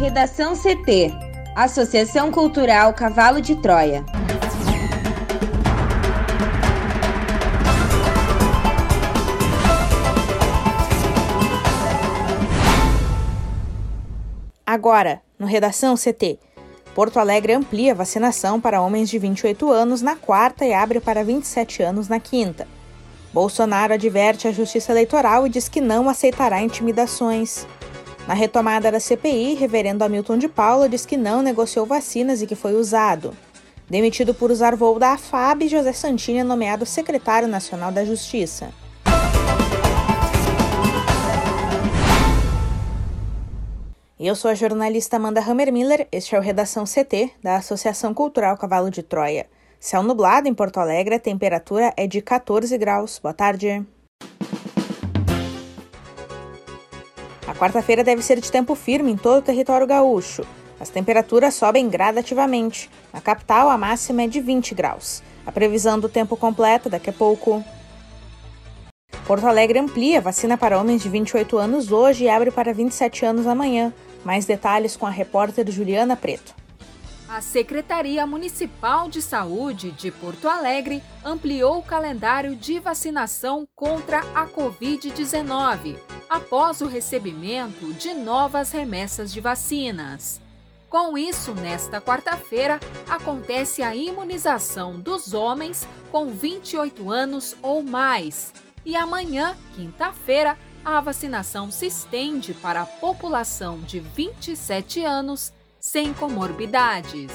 Redação CT Associação Cultural Cavalo de Troia. Agora, no Redação CT. Porto Alegre amplia vacinação para homens de 28 anos na quarta e abre para 27 anos na quinta. Bolsonaro adverte a Justiça Eleitoral e diz que não aceitará intimidações. Na retomada da CPI, reverendo Hamilton de Paula diz que não negociou vacinas e que foi usado. Demitido por usar voo da AFAB, José Santini é nomeado secretário nacional da Justiça. Eu sou a jornalista Amanda Hammermiller, este é o Redação CT, da Associação Cultural Cavalo de Troia. Céu nublado em Porto Alegre, a temperatura é de 14 graus. Boa tarde. Quarta-feira deve ser de tempo firme em todo o território gaúcho. As temperaturas sobem gradativamente. Na capital, a máxima é de 20 graus. A previsão do tempo completa daqui a pouco. Porto Alegre amplia vacina para homens de 28 anos hoje e abre para 27 anos amanhã. Mais detalhes com a repórter Juliana Preto. A Secretaria Municipal de Saúde de Porto Alegre ampliou o calendário de vacinação contra a Covid-19 após o recebimento de novas remessas de vacinas. Com isso, nesta quarta-feira, acontece a imunização dos homens com 28 anos ou mais. E amanhã, quinta-feira, a vacinação se estende para a população de 27 anos sem comorbidades.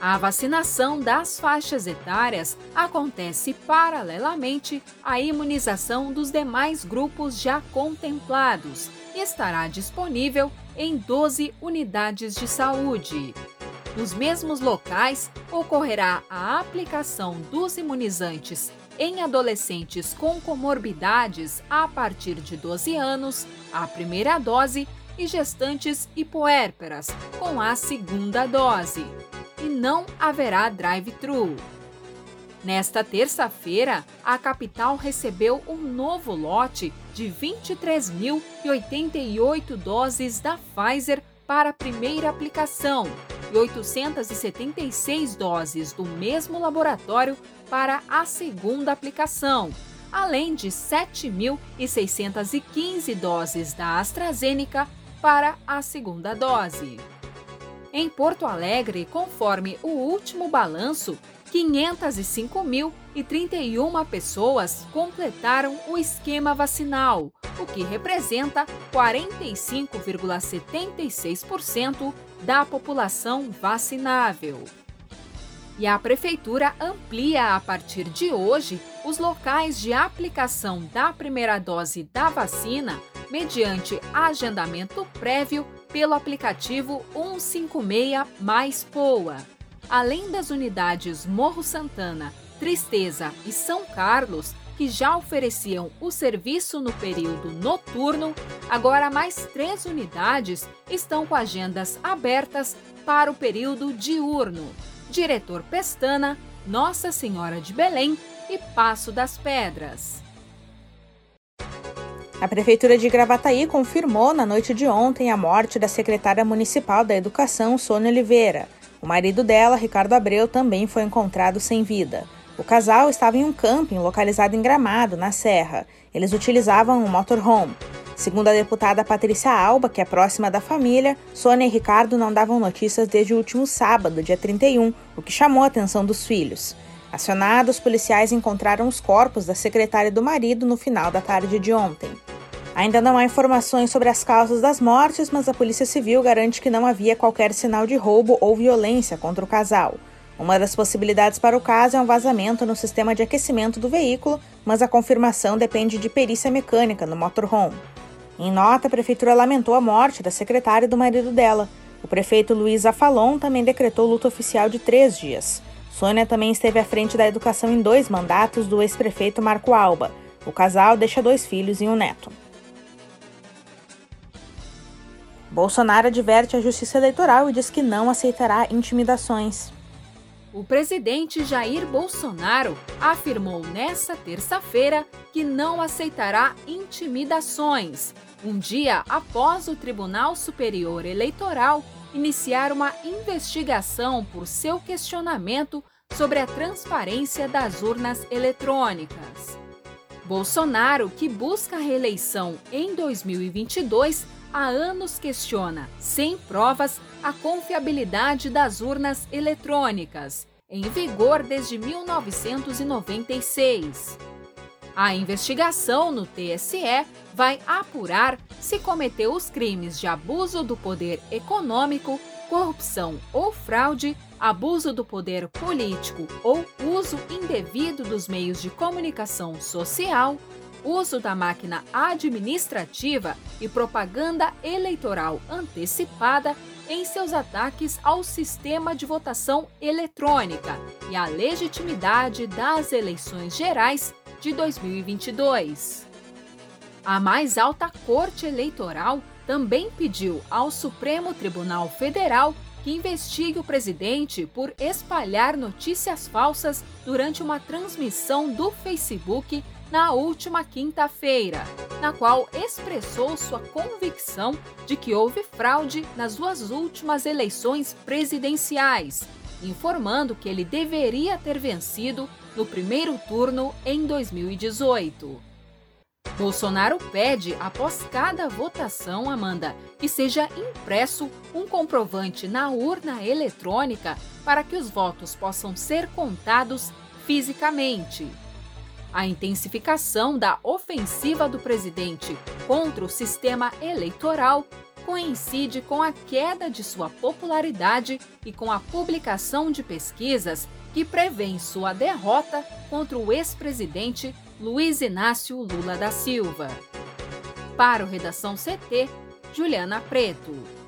A vacinação das faixas etárias acontece paralelamente à imunização dos demais grupos já contemplados e estará disponível em 12 unidades de saúde. Nos mesmos locais, ocorrerá a aplicação dos imunizantes em adolescentes com comorbidades a partir de 12 anos, a primeira dose e gestantes hipoérperas, com a segunda dose. E não haverá drive-thru. Nesta terça-feira, a capital recebeu um novo lote de 23.088 doses da Pfizer para a primeira aplicação e 876 doses do mesmo laboratório para a segunda aplicação, além de 7.615 doses da AstraZeneca para a segunda dose. Em Porto Alegre, conforme o último balanço, 505.031 pessoas completaram o esquema vacinal, o que representa 45,76% da população vacinável. E a Prefeitura amplia a partir de hoje os locais de aplicação da primeira dose da vacina mediante agendamento prévio pelo aplicativo 156 Mais Poa. Além das unidades Morro Santana, Tristeza e São Carlos, que já ofereciam o serviço no período noturno, agora mais três unidades estão com agendas abertas para o período diurno. Diretor Pestana, Nossa Senhora de Belém e Passo das Pedras. A Prefeitura de Gravataí confirmou na noite de ontem a morte da secretária municipal da Educação, Sônia Oliveira. O marido dela, Ricardo Abreu, também foi encontrado sem vida. O casal estava em um camping localizado em Gramado, na Serra. Eles utilizavam um motorhome. Segundo a deputada Patrícia Alba, que é próxima da família, Sônia e Ricardo não davam notícias desde o último sábado, dia 31, o que chamou a atenção dos filhos. Acionados, policiais encontraram os corpos da secretária do marido no final da tarde de ontem. Ainda não há informações sobre as causas das mortes, mas a Polícia Civil garante que não havia qualquer sinal de roubo ou violência contra o casal. Uma das possibilidades para o caso é um vazamento no sistema de aquecimento do veículo, mas a confirmação depende de perícia mecânica no motorhome. Em nota, a prefeitura lamentou a morte da secretária e do marido dela. O prefeito Luiz Afalon também decretou luto oficial de três dias. Sônia também esteve à frente da educação em dois mandatos do ex-prefeito Marco Alba. O casal deixa dois filhos e um neto. Bolsonaro adverte a Justiça Eleitoral e diz que não aceitará intimidações. O presidente Jair Bolsonaro afirmou nesta terça-feira que não aceitará intimidações, um dia após o Tribunal Superior Eleitoral iniciar uma investigação por seu questionamento sobre a transparência das urnas eletrônicas. Bolsonaro, que busca a reeleição em 2022, há anos questiona, sem provas, a confiabilidade das urnas eletrônicas, em vigor desde 1996. A investigação no TSE vai apurar se cometeu os crimes de abuso do poder econômico, corrupção ou fraude, abuso do poder político ou uso indevido dos meios de comunicação social, uso da máquina administrativa e propaganda eleitoral antecipada em seus ataques ao sistema de votação eletrônica e à legitimidade das eleições gerais de 2022. A mais alta Corte Eleitoral também pediu ao Supremo Tribunal Federal que investigue o presidente por espalhar notícias falsas durante uma transmissão do Facebook na última quinta-feira, na qual expressou sua convicção de que houve fraude nas duas últimas eleições presidenciais, informando que ele deveria ter vencido no primeiro turno em 2018. Bolsonaro pede, após cada votação, Amanda, que seja impresso um comprovante na urna eletrônica para que os votos possam ser contados fisicamente. A intensificação da ofensiva do presidente contra o sistema eleitoral coincide com a queda de sua popularidade e com a publicação de pesquisas que prevêem sua derrota contra o ex-presidente Luiz Inácio Lula da Silva. Para o Redação CT, Juliana Preto.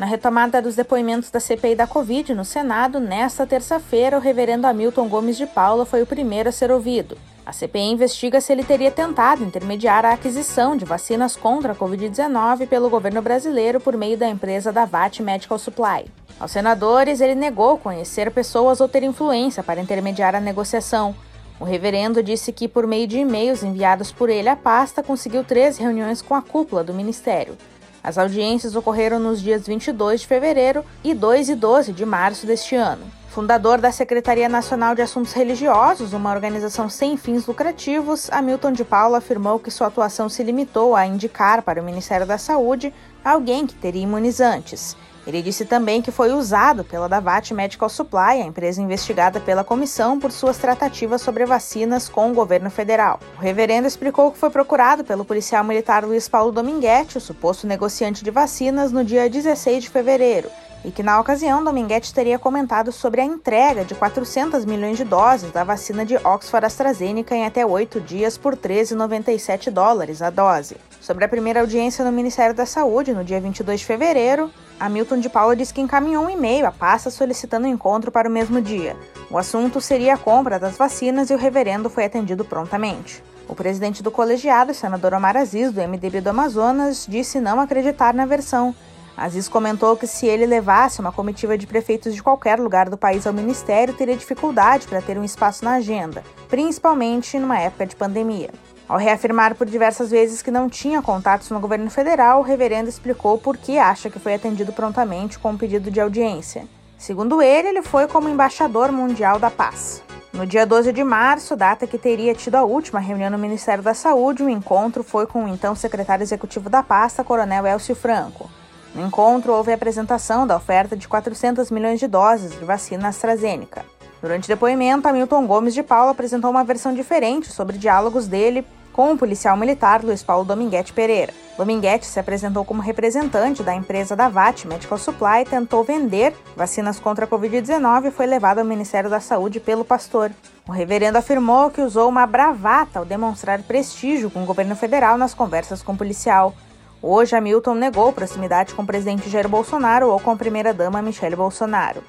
Na retomada dos depoimentos da CPI da Covid no Senado, nesta terça-feira, o reverendo Hamilton Gomes de Paula foi o primeiro a ser ouvido. A CPI investiga se ele teria tentado intermediar a aquisição de vacinas contra a Covid-19 pelo governo brasileiro por meio da empresa Davat Medical Supply. Aos senadores, ele negou conhecer pessoas ou ter influência para intermediar a negociação. O reverendo disse que, por meio de e-mails enviados por ele à pasta, conseguiu três reuniões com a cúpula do ministério. As audiências ocorreram nos dias 22 de fevereiro e 2 e 12 de março deste ano. Fundador da Secretaria Nacional de Assuntos Religiosos, uma organização sem fins lucrativos, Hamilton de Paula afirmou que sua atuação se limitou a indicar para o Ministério da Saúde alguém que teria imunizantes. Ele disse também que foi usado pela Davat Medical Supply, a empresa investigada pela comissão por suas tratativas sobre vacinas com o governo federal. O reverendo explicou que foi procurado pelo policial militar Luiz Paulo Dominguete, o suposto negociante de vacinas, no dia 16 de fevereiro, e que na ocasião Dominguete teria comentado sobre a entrega de 400 milhões de doses da vacina de Oxford AstraZeneca em até oito dias por 13,97 dólares a dose. Sobre a primeira audiência no Ministério da Saúde, no dia 22 de fevereiro, Hamilton de Paula disse que encaminhou um e-mail à pasta solicitando um encontro para o mesmo dia. O assunto seria a compra das vacinas e o reverendo foi atendido prontamente. O presidente do colegiado, senador Omar Aziz, do MDB do Amazonas, disse não acreditar na versão. Aziz comentou que se ele levasse uma comitiva de prefeitos de qualquer lugar do país ao ministério, teria dificuldade para ter um espaço na agenda, principalmente numa época de pandemia. Ao reafirmar por diversas vezes que não tinha contatos no governo federal, o reverendo explicou por que acha que foi atendido prontamente com um pedido de audiência. Segundo ele, ele foi como embaixador mundial da paz. No dia 12 de março, data que teria tido a última reunião no Ministério da Saúde, o encontro foi com o então secretário executivo da pasta, Coronel Elcio Franco. No encontro, houve a apresentação da oferta de 400 milhões de doses de vacina AstraZeneca. Durante o depoimento, Hamilton Gomes de Paula apresentou uma versão diferente sobre diálogos dele com o policial militar Luiz Paulo Dominguete Pereira. Dominguete se apresentou como representante da empresa da VAT Medical Supply e tentou vender vacinas contra a Covid-19 e foi levado ao Ministério da Saúde pelo pastor. O reverendo afirmou que usou uma bravata ao demonstrar prestígio com o governo federal nas conversas com o policial. Hoje, Hamilton negou proximidade com o presidente Jair Bolsonaro ou com a primeira-dama Michele Bolsonaro.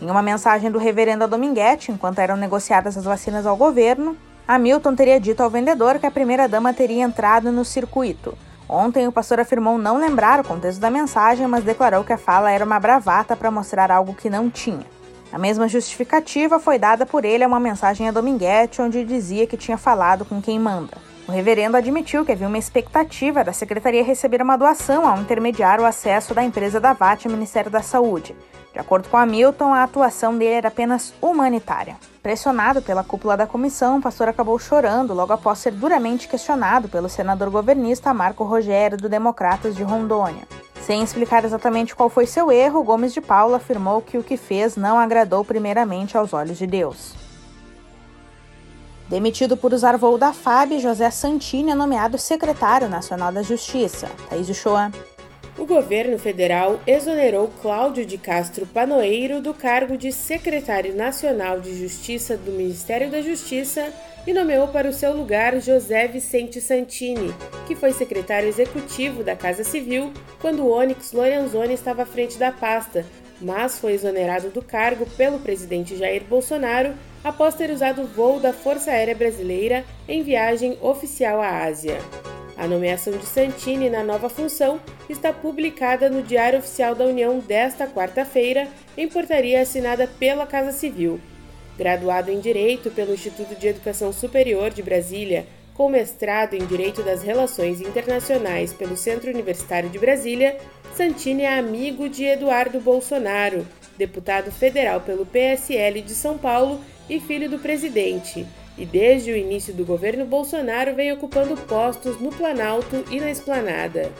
Em uma mensagem do reverendo Dominguete, enquanto eram negociadas as vacinas ao governo, Hamilton teria dito ao vendedor que a primeira-dama teria entrado no circuito. Ontem, o pastor afirmou não lembrar o contexto da mensagem, mas declarou que a fala era uma bravata para mostrar algo que não tinha. A mesma justificativa foi dada por ele a uma mensagem a Dominguete, onde dizia que tinha falado com quem manda. O reverendo admitiu que havia uma expectativa da secretaria receber uma doação ao intermediar o acesso da empresa da VAT ao Ministério da Saúde. De acordo com Hamilton, a atuação dele era apenas humanitária. Pressionado pela cúpula da comissão, o pastor acabou chorando logo após ser duramente questionado pelo senador governista Marco Rogério, do Democratas de Rondônia. Sem explicar exatamente qual foi seu erro, Gomes de Paula afirmou que o que fez não agradou primeiramente aos olhos de Deus. Demitido por usar voo da FAB, José Santini é nomeado secretário nacional da Justiça. Thaís Uchoa. O governo federal exonerou Cláudio de Castro Panoeiro do cargo de secretário nacional de Justiça do Ministério da Justiça e nomeou para o seu lugar José Vicente Santini, que foi secretário executivo da Casa Civil quando Onyx Lorenzoni estava à frente da pasta, mas foi exonerado do cargo pelo presidente Jair Bolsonaro após ter usado o voo da Força Aérea Brasileira em viagem oficial à Ásia. A nomeação de Santini na nova função está publicada no Diário Oficial da União desta quarta-feira, em portaria assinada pela Casa Civil. Graduado em Direito pelo Instituto de Educação Superior de Brasília, com mestrado em Direito das Relações Internacionais pelo Centro Universitário de Brasília, Santini é amigo de Eduardo Bolsonaro, deputado federal pelo PSL de São Paulo e filho do presidente, e desde o início do governo Bolsonaro vem ocupando postos no Planalto e na Esplanada.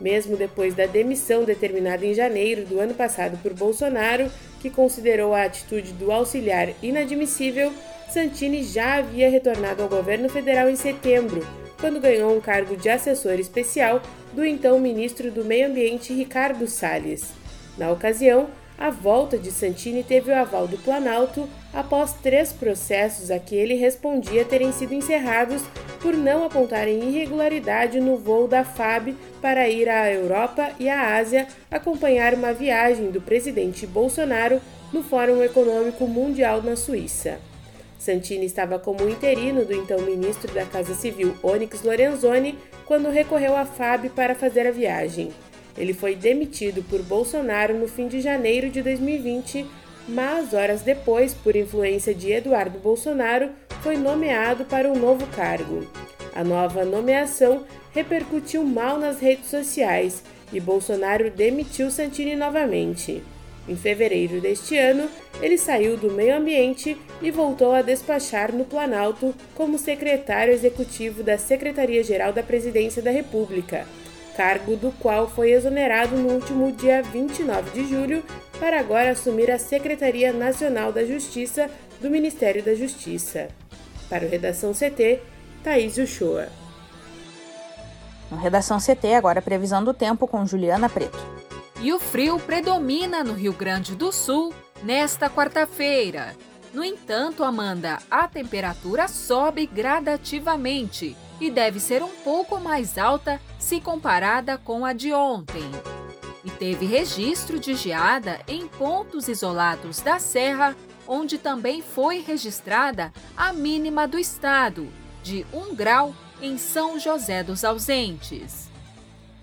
Mesmo depois da demissão determinada em janeiro do ano passado por Bolsonaro, que considerou a atitude do auxiliar inadmissível, Santini já havia retornado ao governo federal em setembro, quando ganhou um cargo de assessor especial do então ministro do Meio Ambiente Ricardo Salles. Na ocasião, a volta de Santini teve o aval do Planalto após três processos a que ele respondia terem sido encerrados por não apontarem irregularidade no voo da FAB para ir à Europa e à Ásia acompanhar uma viagem do presidente Bolsonaro no Fórum Econômico Mundial na Suíça. Santini estava como interino do então ministro da Casa Civil Onyx Lorenzoni quando recorreu à FAB para fazer a viagem. Ele foi demitido por Bolsonaro no fim de janeiro de 2020 mas horas depois, por influência de Eduardo Bolsonaro, foi nomeado para um novo cargo. A nova nomeação repercutiu mal nas redes sociais e Bolsonaro demitiu Santini novamente. Em fevereiro deste ano, ele saiu do meio ambiente e voltou a despachar no Planalto como secretário executivo da Secretaria-Geral da Presidência da República, cargo do qual foi exonerado no último dia 29 de julho para agora assumir a Secretaria Nacional da Justiça do Ministério da Justiça. Para o Redação CT, Thaís Uchoa. No Redação CT, agora previsão do tempo com Juliana Preto. E o frio predomina no Rio Grande do Sul nesta quarta-feira. No entanto, Amanda, a temperatura sobe gradativamente e deve ser um pouco mais alta se comparada com a de ontem e teve registro de geada em pontos isolados da serra, onde também foi registrada a mínima do estado, de 1 grau em São José dos Ausentes.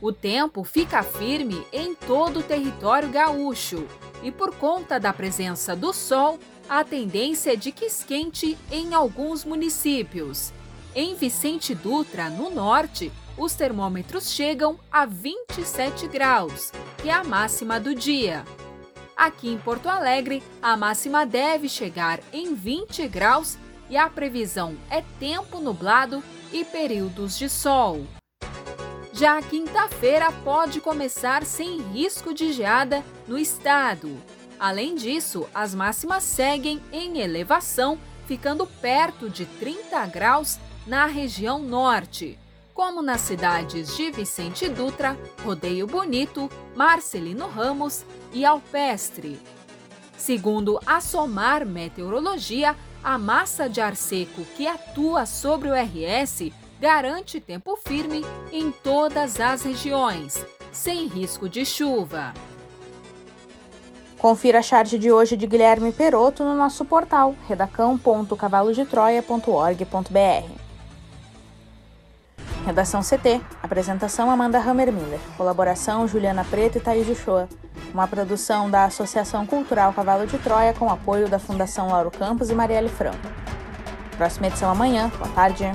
O tempo fica firme em todo o território gaúcho e, por conta da presença do sol, a tendência é de que esquente em alguns municípios. Em Vicente Dutra, no norte, os termômetros chegam a 27 graus, que é a máxima do dia. Aqui em Porto Alegre, a máxima deve chegar em 20 graus e a previsão é tempo nublado e períodos de sol. Já a quinta-feira pode começar sem risco de geada no estado. Além disso, as máximas seguem em elevação, ficando perto de 30 graus na região norte como nas cidades de Vicente Dutra, Rodeio Bonito, Marcelino Ramos e Alpestre. Segundo a SOMAR Meteorologia, a massa de ar seco que atua sobre o RS garante tempo firme em todas as regiões, sem risco de chuva. Confira a charge de hoje de Guilherme Peroto no nosso portal redacão.cavalodetroia.org.br. Redação CT. Apresentação Amanda Hammermiller. Colaboração Juliana Preto e Thaís Uchoa. uma produção da Associação Cultural Cavalo de Troia com apoio da Fundação Lauro Campos e Marielle Franco. Próxima edição amanhã. Boa tarde.